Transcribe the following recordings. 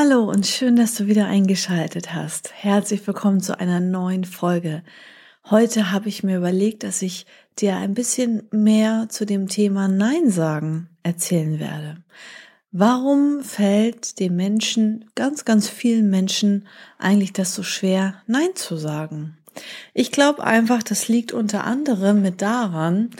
Hallo und schön, dass du wieder eingeschaltet hast. Herzlich willkommen zu einer neuen Folge. Heute habe ich mir überlegt, dass ich dir ein bisschen mehr zu dem Thema Nein sagen erzählen werde. Warum fällt den Menschen, ganz, ganz vielen Menschen eigentlich das so schwer, Nein zu sagen? Ich glaube einfach, das liegt unter anderem mit daran,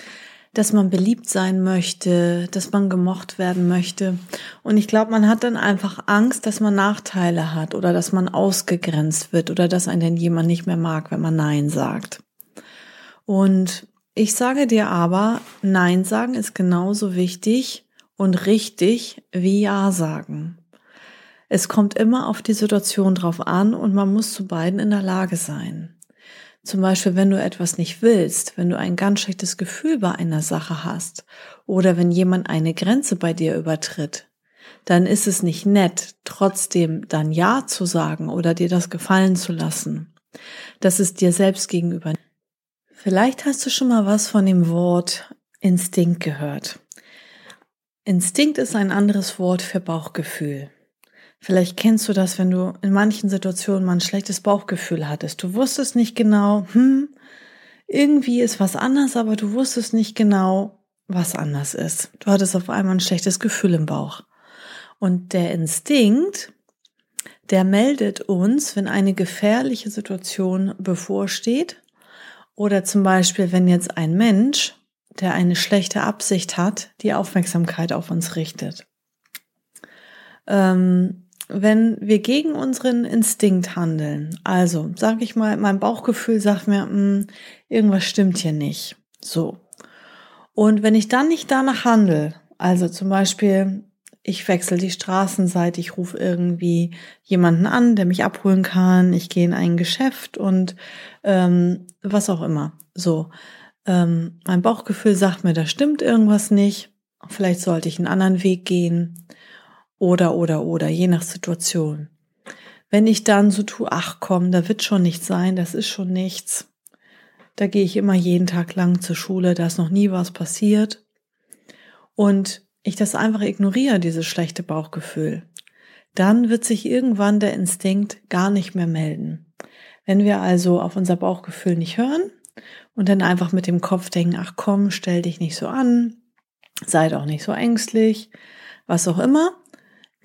dass man beliebt sein möchte, dass man gemocht werden möchte. Und ich glaube, man hat dann einfach Angst, dass man Nachteile hat oder dass man ausgegrenzt wird oder dass einen denn jemand nicht mehr mag, wenn man Nein sagt. Und ich sage dir aber, Nein sagen ist genauso wichtig und richtig wie Ja sagen. Es kommt immer auf die Situation drauf an und man muss zu beiden in der Lage sein. Zum Beispiel, wenn du etwas nicht willst, wenn du ein ganz schlechtes Gefühl bei einer Sache hast oder wenn jemand eine Grenze bei dir übertritt, dann ist es nicht nett, trotzdem dann Ja zu sagen oder dir das gefallen zu lassen. Das ist dir selbst gegenüber. Vielleicht hast du schon mal was von dem Wort Instinkt gehört. Instinkt ist ein anderes Wort für Bauchgefühl. Vielleicht kennst du das, wenn du in manchen Situationen mal ein schlechtes Bauchgefühl hattest. Du wusstest nicht genau, hm, irgendwie ist was anders, aber du wusstest nicht genau, was anders ist. Du hattest auf einmal ein schlechtes Gefühl im Bauch. Und der Instinkt, der meldet uns, wenn eine gefährliche Situation bevorsteht oder zum Beispiel, wenn jetzt ein Mensch, der eine schlechte Absicht hat, die Aufmerksamkeit auf uns richtet. Ähm, wenn wir gegen unseren Instinkt handeln, also sage ich mal, mein Bauchgefühl sagt mir, mh, hm, irgendwas stimmt hier nicht. So. Und wenn ich dann nicht danach handle, also zum Beispiel, ich wechsle die Straßenseite, ich rufe irgendwie jemanden an, der mich abholen kann, ich gehe in ein Geschäft und ähm, was auch immer. So. Ähm, mein Bauchgefühl sagt mir, da stimmt irgendwas nicht. Vielleicht sollte ich einen anderen Weg gehen. Oder, oder, oder, je nach Situation. Wenn ich dann so tue, ach komm, da wird schon nichts sein, das ist schon nichts. Da gehe ich immer jeden Tag lang zur Schule, da ist noch nie was passiert. Und ich das einfach ignoriere, dieses schlechte Bauchgefühl, dann wird sich irgendwann der Instinkt gar nicht mehr melden. Wenn wir also auf unser Bauchgefühl nicht hören und dann einfach mit dem Kopf denken, ach komm, stell dich nicht so an, sei doch nicht so ängstlich, was auch immer,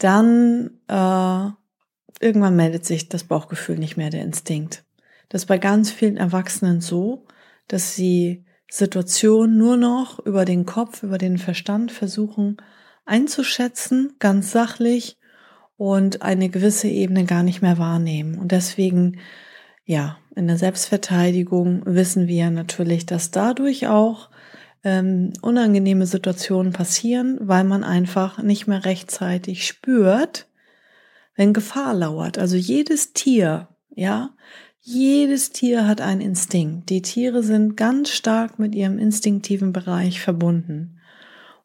dann äh, irgendwann meldet sich das Bauchgefühl nicht mehr, der Instinkt. Das ist bei ganz vielen Erwachsenen so, dass sie Situationen nur noch über den Kopf, über den Verstand versuchen einzuschätzen, ganz sachlich und eine gewisse Ebene gar nicht mehr wahrnehmen. Und deswegen, ja, in der Selbstverteidigung wissen wir natürlich, dass dadurch auch ähm, unangenehme Situationen passieren, weil man einfach nicht mehr rechtzeitig spürt, wenn Gefahr lauert. Also jedes Tier, ja, jedes Tier hat einen Instinkt. Die Tiere sind ganz stark mit ihrem instinktiven Bereich verbunden.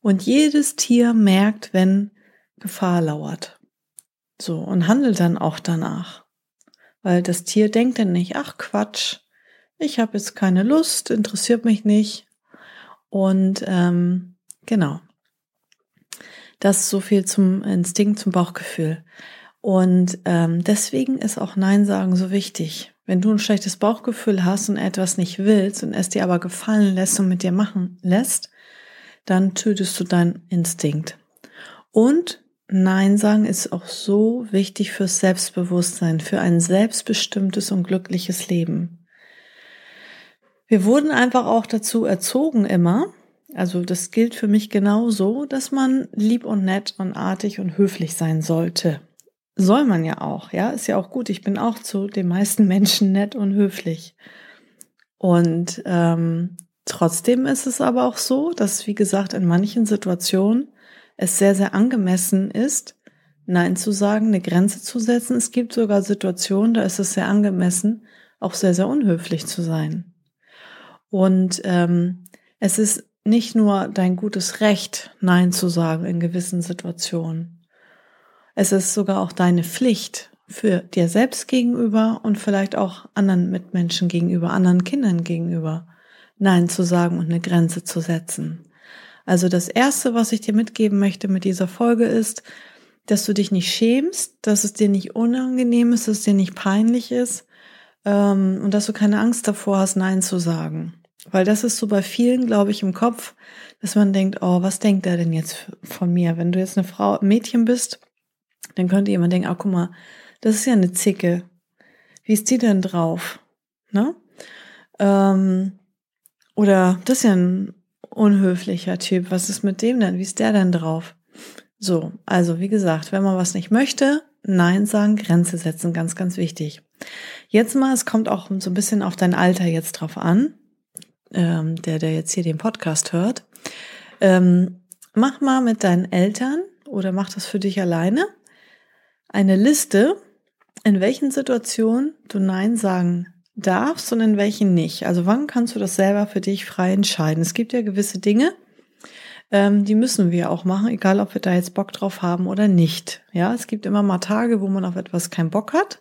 Und jedes Tier merkt, wenn Gefahr lauert. So, und handelt dann auch danach. Weil das Tier denkt dann nicht, ach Quatsch, ich habe jetzt keine Lust, interessiert mich nicht, und ähm, genau. Das ist so viel zum Instinkt, zum Bauchgefühl. Und ähm, deswegen ist auch Nein sagen so wichtig. Wenn du ein schlechtes Bauchgefühl hast und etwas nicht willst und es dir aber gefallen lässt und mit dir machen lässt, dann tötest du deinen Instinkt. Und Nein sagen ist auch so wichtig fürs Selbstbewusstsein, für ein selbstbestimmtes und glückliches Leben. Wir wurden einfach auch dazu erzogen immer, also das gilt für mich genauso, dass man lieb und nett und artig und höflich sein sollte. Soll man ja auch, ja, ist ja auch gut. Ich bin auch zu den meisten Menschen nett und höflich. Und ähm, trotzdem ist es aber auch so, dass, wie gesagt, in manchen Situationen es sehr, sehr angemessen ist, Nein zu sagen, eine Grenze zu setzen. Es gibt sogar Situationen, da ist es sehr angemessen, auch sehr, sehr unhöflich zu sein. Und ähm, es ist nicht nur dein gutes Recht, Nein zu sagen in gewissen Situationen. Es ist sogar auch deine Pflicht für dir selbst gegenüber und vielleicht auch anderen Mitmenschen gegenüber, anderen Kindern gegenüber, Nein zu sagen und eine Grenze zu setzen. Also das Erste, was ich dir mitgeben möchte mit dieser Folge ist, dass du dich nicht schämst, dass es dir nicht unangenehm ist, dass es dir nicht peinlich ist ähm, und dass du keine Angst davor hast, Nein zu sagen. Weil das ist so bei vielen, glaube ich, im Kopf, dass man denkt, oh, was denkt er denn jetzt von mir? Wenn du jetzt eine Frau, ein Mädchen bist, dann könnte jemand denken, ah, guck mal, das ist ja eine Zicke. Wie ist die denn drauf? Ne? Ähm, oder das ist ja ein unhöflicher Typ. Was ist mit dem denn? Wie ist der denn drauf? So, also wie gesagt, wenn man was nicht möchte, Nein sagen, Grenze setzen, ganz, ganz wichtig. Jetzt mal, es kommt auch so ein bisschen auf dein Alter jetzt drauf an ähm, der, der jetzt hier den Podcast hört, ähm, mach mal mit deinen Eltern oder mach das für dich alleine eine Liste, in welchen Situationen du Nein sagen darfst und in welchen nicht. Also wann kannst du das selber für dich frei entscheiden? Es gibt ja gewisse Dinge, ähm, die müssen wir auch machen, egal ob wir da jetzt Bock drauf haben oder nicht. Ja, es gibt immer mal Tage, wo man auf etwas keinen Bock hat.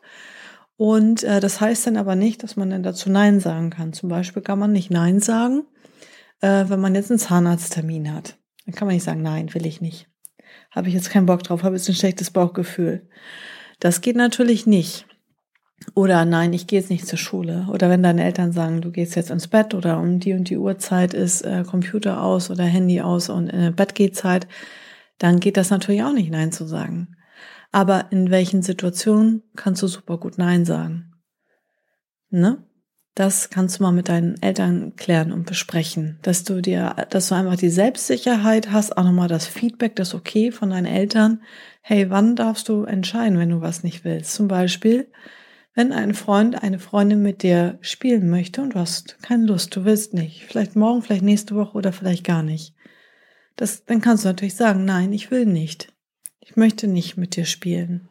Und äh, das heißt dann aber nicht, dass man dann dazu Nein sagen kann. Zum Beispiel kann man nicht Nein sagen, äh, wenn man jetzt einen Zahnarzttermin hat. Dann kann man nicht sagen, nein, will ich nicht. Habe ich jetzt keinen Bock drauf, habe jetzt ein schlechtes Bauchgefühl. Das geht natürlich nicht. Oder nein, ich gehe jetzt nicht zur Schule. Oder wenn deine Eltern sagen, du gehst jetzt ins Bett oder um die und die Uhrzeit ist äh, Computer aus oder Handy aus und äh, Bettgehzeit, dann geht das natürlich auch nicht Nein zu sagen. Aber in welchen Situationen kannst du super gut Nein sagen? Ne? Das kannst du mal mit deinen Eltern klären und besprechen, dass du dir, dass du einfach die Selbstsicherheit hast, auch nochmal das Feedback, das Okay von deinen Eltern. Hey, wann darfst du entscheiden, wenn du was nicht willst? Zum Beispiel, wenn ein Freund, eine Freundin mit dir spielen möchte und du hast keine Lust, du willst nicht, vielleicht morgen, vielleicht nächste Woche oder vielleicht gar nicht. Das, dann kannst du natürlich sagen, nein, ich will nicht ich möchte nicht mit dir spielen.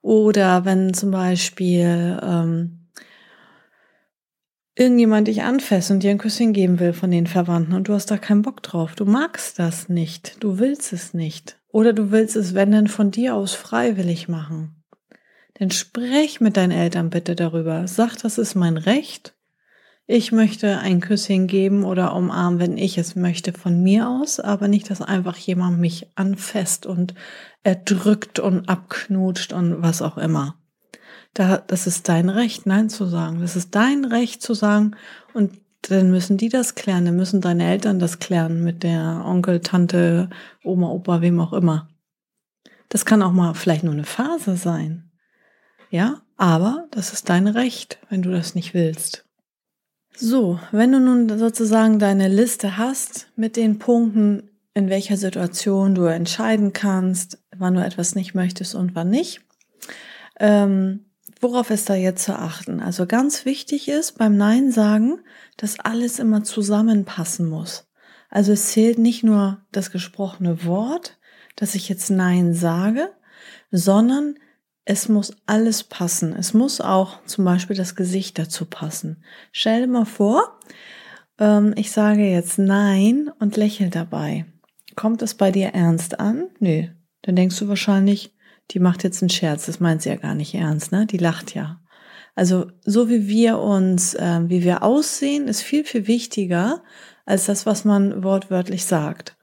Oder wenn zum Beispiel ähm, irgendjemand dich anfasst und dir ein Küsschen geben will von den Verwandten und du hast da keinen Bock drauf. Du magst das nicht. Du willst es nicht. Oder du willst es, wenn denn von dir aus freiwillig machen. Dann sprech mit deinen Eltern bitte darüber. Sag, das ist mein Recht ich möchte ein Küsschen geben oder umarmen, wenn ich es möchte von mir aus, aber nicht, dass einfach jemand mich anfasst und erdrückt und abknutscht und was auch immer. Da, das ist dein Recht, Nein zu sagen. Das ist dein Recht zu sagen und dann müssen die das klären, dann müssen deine Eltern das klären mit der Onkel, Tante, Oma, Opa, wem auch immer. Das kann auch mal vielleicht nur eine Phase sein. Ja, aber das ist dein Recht, wenn du das nicht willst. So, wenn du nun sozusagen deine Liste hast mit den Punkten, in welcher Situation du entscheiden kannst, wann du etwas nicht möchtest und wann nicht, ähm, worauf ist da jetzt zu achten? Also ganz wichtig ist beim Nein sagen, dass alles immer zusammenpassen muss. Also es zählt nicht nur das gesprochene Wort, dass ich jetzt Nein sage, sondern es muss alles passen. Es muss auch zum Beispiel das Gesicht dazu passen. Stell dir mal vor, ähm, ich sage jetzt Nein und lächel dabei. Kommt es bei dir ernst an? Nö. Dann denkst du wahrscheinlich, die macht jetzt einen Scherz. Das meint sie ja gar nicht ernst, ne? Die lacht ja. Also so wie wir uns, äh, wie wir aussehen, ist viel, viel wichtiger als das, was man wortwörtlich sagt.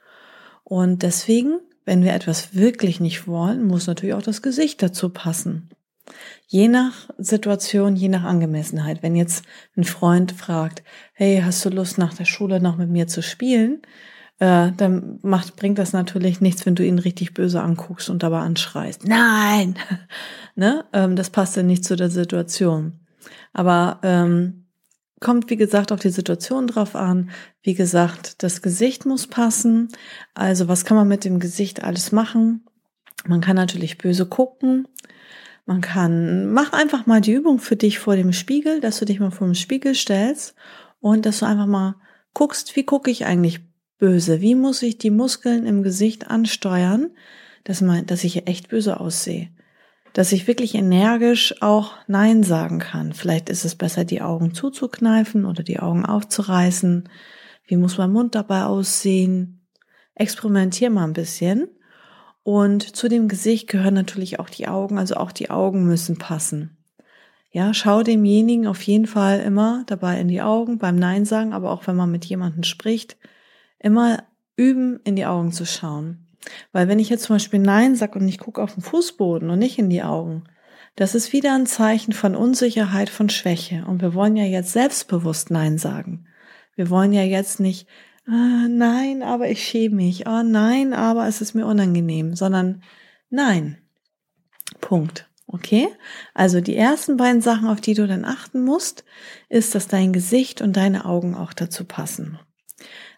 Und deswegen wenn wir etwas wirklich nicht wollen, muss natürlich auch das Gesicht dazu passen. Je nach Situation, je nach Angemessenheit. Wenn jetzt ein Freund fragt, hey, hast du Lust nach der Schule noch mit mir zu spielen? Äh, dann macht, bringt das natürlich nichts, wenn du ihn richtig böse anguckst und dabei anschreist. Nein! ne? Ähm, das passt ja nicht zu der Situation. Aber ähm, Kommt, wie gesagt, auf die Situation drauf an. Wie gesagt, das Gesicht muss passen. Also was kann man mit dem Gesicht alles machen? Man kann natürlich böse gucken. Man kann, mach einfach mal die Übung für dich vor dem Spiegel, dass du dich mal vor dem Spiegel stellst und dass du einfach mal guckst, wie gucke ich eigentlich böse? Wie muss ich die Muskeln im Gesicht ansteuern, dass, man, dass ich echt böse aussehe. Dass ich wirklich energisch auch Nein sagen kann. Vielleicht ist es besser, die Augen zuzukneifen oder die Augen aufzureißen. Wie muss mein Mund dabei aussehen? Experimentier mal ein bisschen. Und zu dem Gesicht gehören natürlich auch die Augen, also auch die Augen müssen passen. Ja, schau demjenigen auf jeden Fall immer dabei in die Augen beim Nein sagen, aber auch wenn man mit jemandem spricht, immer üben, in die Augen zu schauen. Weil wenn ich jetzt zum Beispiel Nein sage und ich gucke auf den Fußboden und nicht in die Augen, das ist wieder ein Zeichen von Unsicherheit, von Schwäche. Und wir wollen ja jetzt selbstbewusst Nein sagen. Wir wollen ja jetzt nicht, ah, nein, aber ich schäme mich, oh nein, aber es ist mir unangenehm, sondern nein. Punkt. Okay? Also die ersten beiden Sachen, auf die du dann achten musst, ist, dass dein Gesicht und deine Augen auch dazu passen.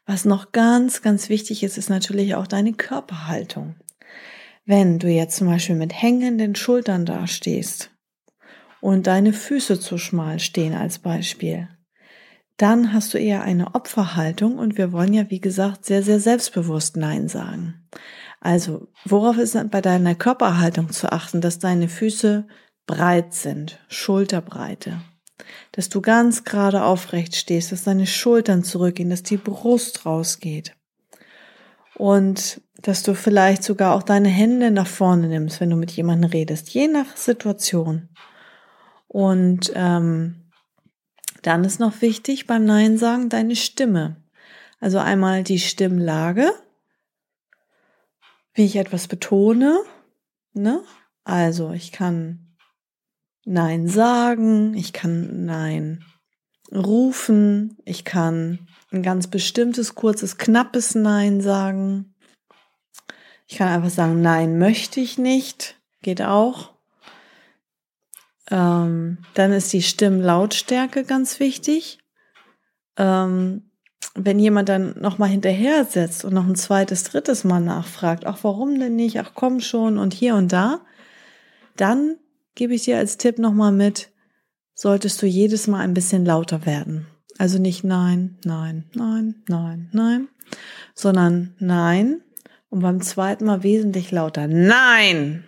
Was noch ganz, ganz wichtig ist, ist natürlich auch deine Körperhaltung. Wenn du jetzt zum Beispiel mit hängenden Schultern dastehst und deine Füße zu schmal stehen als Beispiel, dann hast du eher eine Opferhaltung und wir wollen ja, wie gesagt, sehr, sehr selbstbewusst Nein sagen. Also, worauf ist bei deiner Körperhaltung zu achten, dass deine Füße breit sind, Schulterbreite, dass du ganz gerade aufrecht stehst, dass deine Schultern zurückgehen, dass die Brust rausgeht und dass du vielleicht sogar auch deine Hände nach vorne nimmst, wenn du mit jemandem redest, je nach Situation. Und ähm, dann ist noch wichtig beim Nein sagen deine Stimme. Also einmal die Stimmlage, wie ich etwas betone. Ne? Also ich kann Nein sagen, ich kann Nein rufen, ich kann ein ganz bestimmtes, kurzes, knappes Nein sagen. Ich kann einfach sagen, nein, möchte ich nicht. Geht auch. Ähm, dann ist die Stimmlautstärke ganz wichtig. Ähm, wenn jemand dann nochmal hinterher setzt und noch ein zweites, drittes Mal nachfragt, ach, warum denn nicht, ach, komm schon und hier und da, dann gebe ich dir als Tipp nochmal mit, solltest du jedes Mal ein bisschen lauter werden. Also nicht nein, nein, nein, nein, nein, sondern nein und beim zweiten Mal wesentlich lauter. Nein!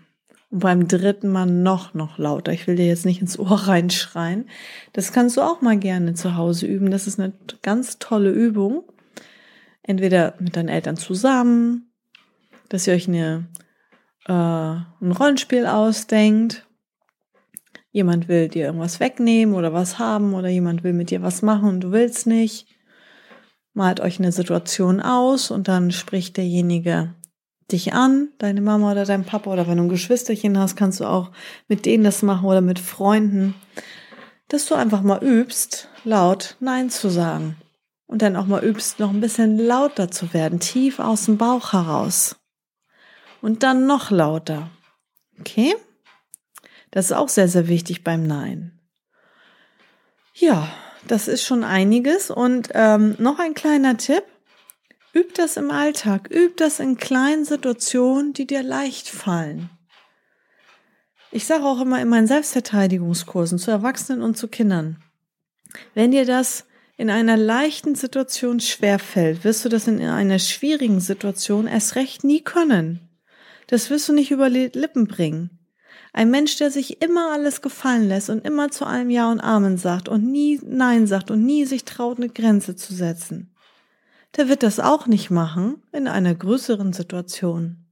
Und beim dritten Mal noch, noch lauter. Ich will dir jetzt nicht ins Ohr reinschreien. Das kannst du auch mal gerne zu Hause üben. Das ist eine ganz tolle Übung. Entweder mit deinen Eltern zusammen, dass ihr euch eine, äh, ein Rollenspiel ausdenkt. Jemand will dir irgendwas wegnehmen oder was haben oder jemand will mit dir was machen und du willst nicht. Malt euch eine Situation aus und dann spricht derjenige dich an, deine Mama oder dein Papa oder wenn du ein Geschwisterchen hast, kannst du auch mit denen das machen oder mit Freunden, dass du einfach mal übst, laut Nein zu sagen. Und dann auch mal übst, noch ein bisschen lauter zu werden, tief aus dem Bauch heraus. Und dann noch lauter. Okay? Das ist auch sehr, sehr wichtig beim Nein. Ja, das ist schon einiges. Und ähm, noch ein kleiner Tipp. Üb das im Alltag, üb das in kleinen Situationen, die dir leicht fallen. Ich sage auch immer in meinen Selbstverteidigungskursen zu Erwachsenen und zu Kindern, wenn dir das in einer leichten Situation schwerfällt, wirst du das in einer schwierigen Situation erst recht nie können. Das wirst du nicht über die Lippen bringen. Ein Mensch, der sich immer alles gefallen lässt und immer zu allem Ja und Amen sagt und nie Nein sagt und nie sich traut, eine Grenze zu setzen der wird das auch nicht machen in einer größeren Situation.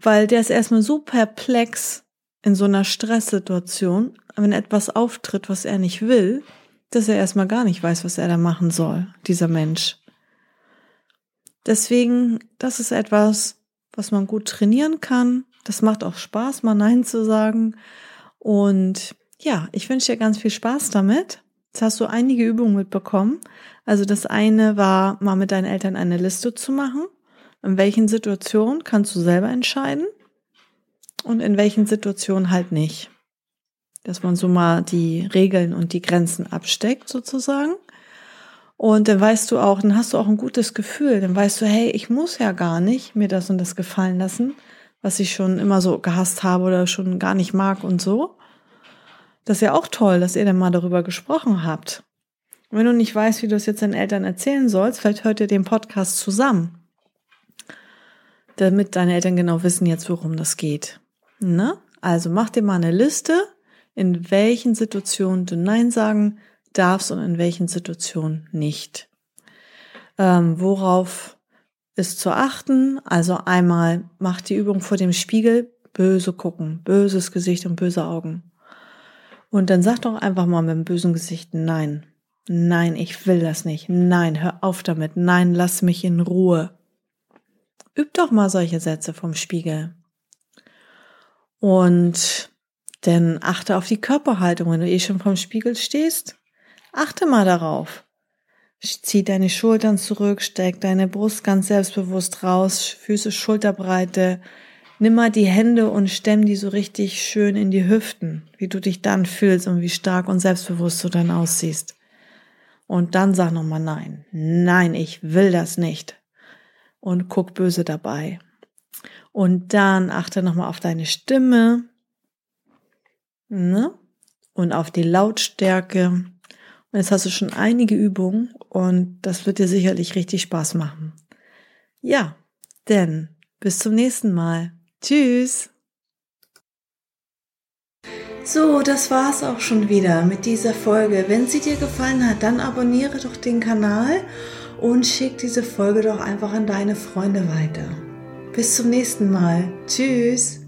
Weil der ist erstmal so perplex in so einer Stresssituation, wenn etwas auftritt, was er nicht will, dass er erstmal gar nicht weiß, was er da machen soll, dieser Mensch. Deswegen, das ist etwas, was man gut trainieren kann. Das macht auch Spaß, mal Nein zu sagen. Und ja, ich wünsche dir ganz viel Spaß damit. Jetzt hast du einige Übungen mitbekommen. Also das eine war, mal mit deinen Eltern eine Liste zu machen. In welchen Situationen kannst du selber entscheiden und in welchen Situationen halt nicht. Dass man so mal die Regeln und die Grenzen absteckt sozusagen. Und dann weißt du auch, dann hast du auch ein gutes Gefühl. Dann weißt du, hey, ich muss ja gar nicht mir das und das gefallen lassen, was ich schon immer so gehasst habe oder schon gar nicht mag und so. Das ist ja auch toll, dass ihr dann mal darüber gesprochen habt. Und wenn du nicht weißt, wie du es jetzt deinen Eltern erzählen sollst, vielleicht hört ihr den Podcast zusammen. damit deine Eltern genau wissen jetzt, worum das geht. Ne? Also mach dir mal eine Liste, in welchen Situationen du Nein sagen darfst und in welchen Situationen nicht. Ähm, worauf ist zu achten? Also einmal mach die Übung vor dem Spiegel, böse gucken, böses Gesicht und böse Augen. Und dann sag doch einfach mal mit dem bösen Gesicht Nein. Nein, ich will das nicht. Nein, hör auf damit. Nein, lass mich in Ruhe. Üb doch mal solche Sätze vom Spiegel. Und dann achte auf die Körperhaltung, wenn du eh schon vom Spiegel stehst. Achte mal darauf. Zieh deine Schultern zurück, steck deine Brust ganz selbstbewusst raus, Füße Schulterbreite. Nimm mal die Hände und stemm die so richtig schön in die Hüften, wie du dich dann fühlst und wie stark und selbstbewusst du dann aussiehst. Und dann sag nochmal nein. Nein, ich will das nicht. Und guck böse dabei. Und dann achte nochmal auf deine Stimme. Ne? Und auf die Lautstärke. Und jetzt hast du schon einige Übungen und das wird dir sicherlich richtig Spaß machen. Ja, denn bis zum nächsten Mal. Tschüss. So, das war's auch schon wieder mit dieser Folge. Wenn sie dir gefallen hat, dann abonniere doch den Kanal und schick diese Folge doch einfach an deine Freunde weiter. Bis zum nächsten Mal. Tschüss.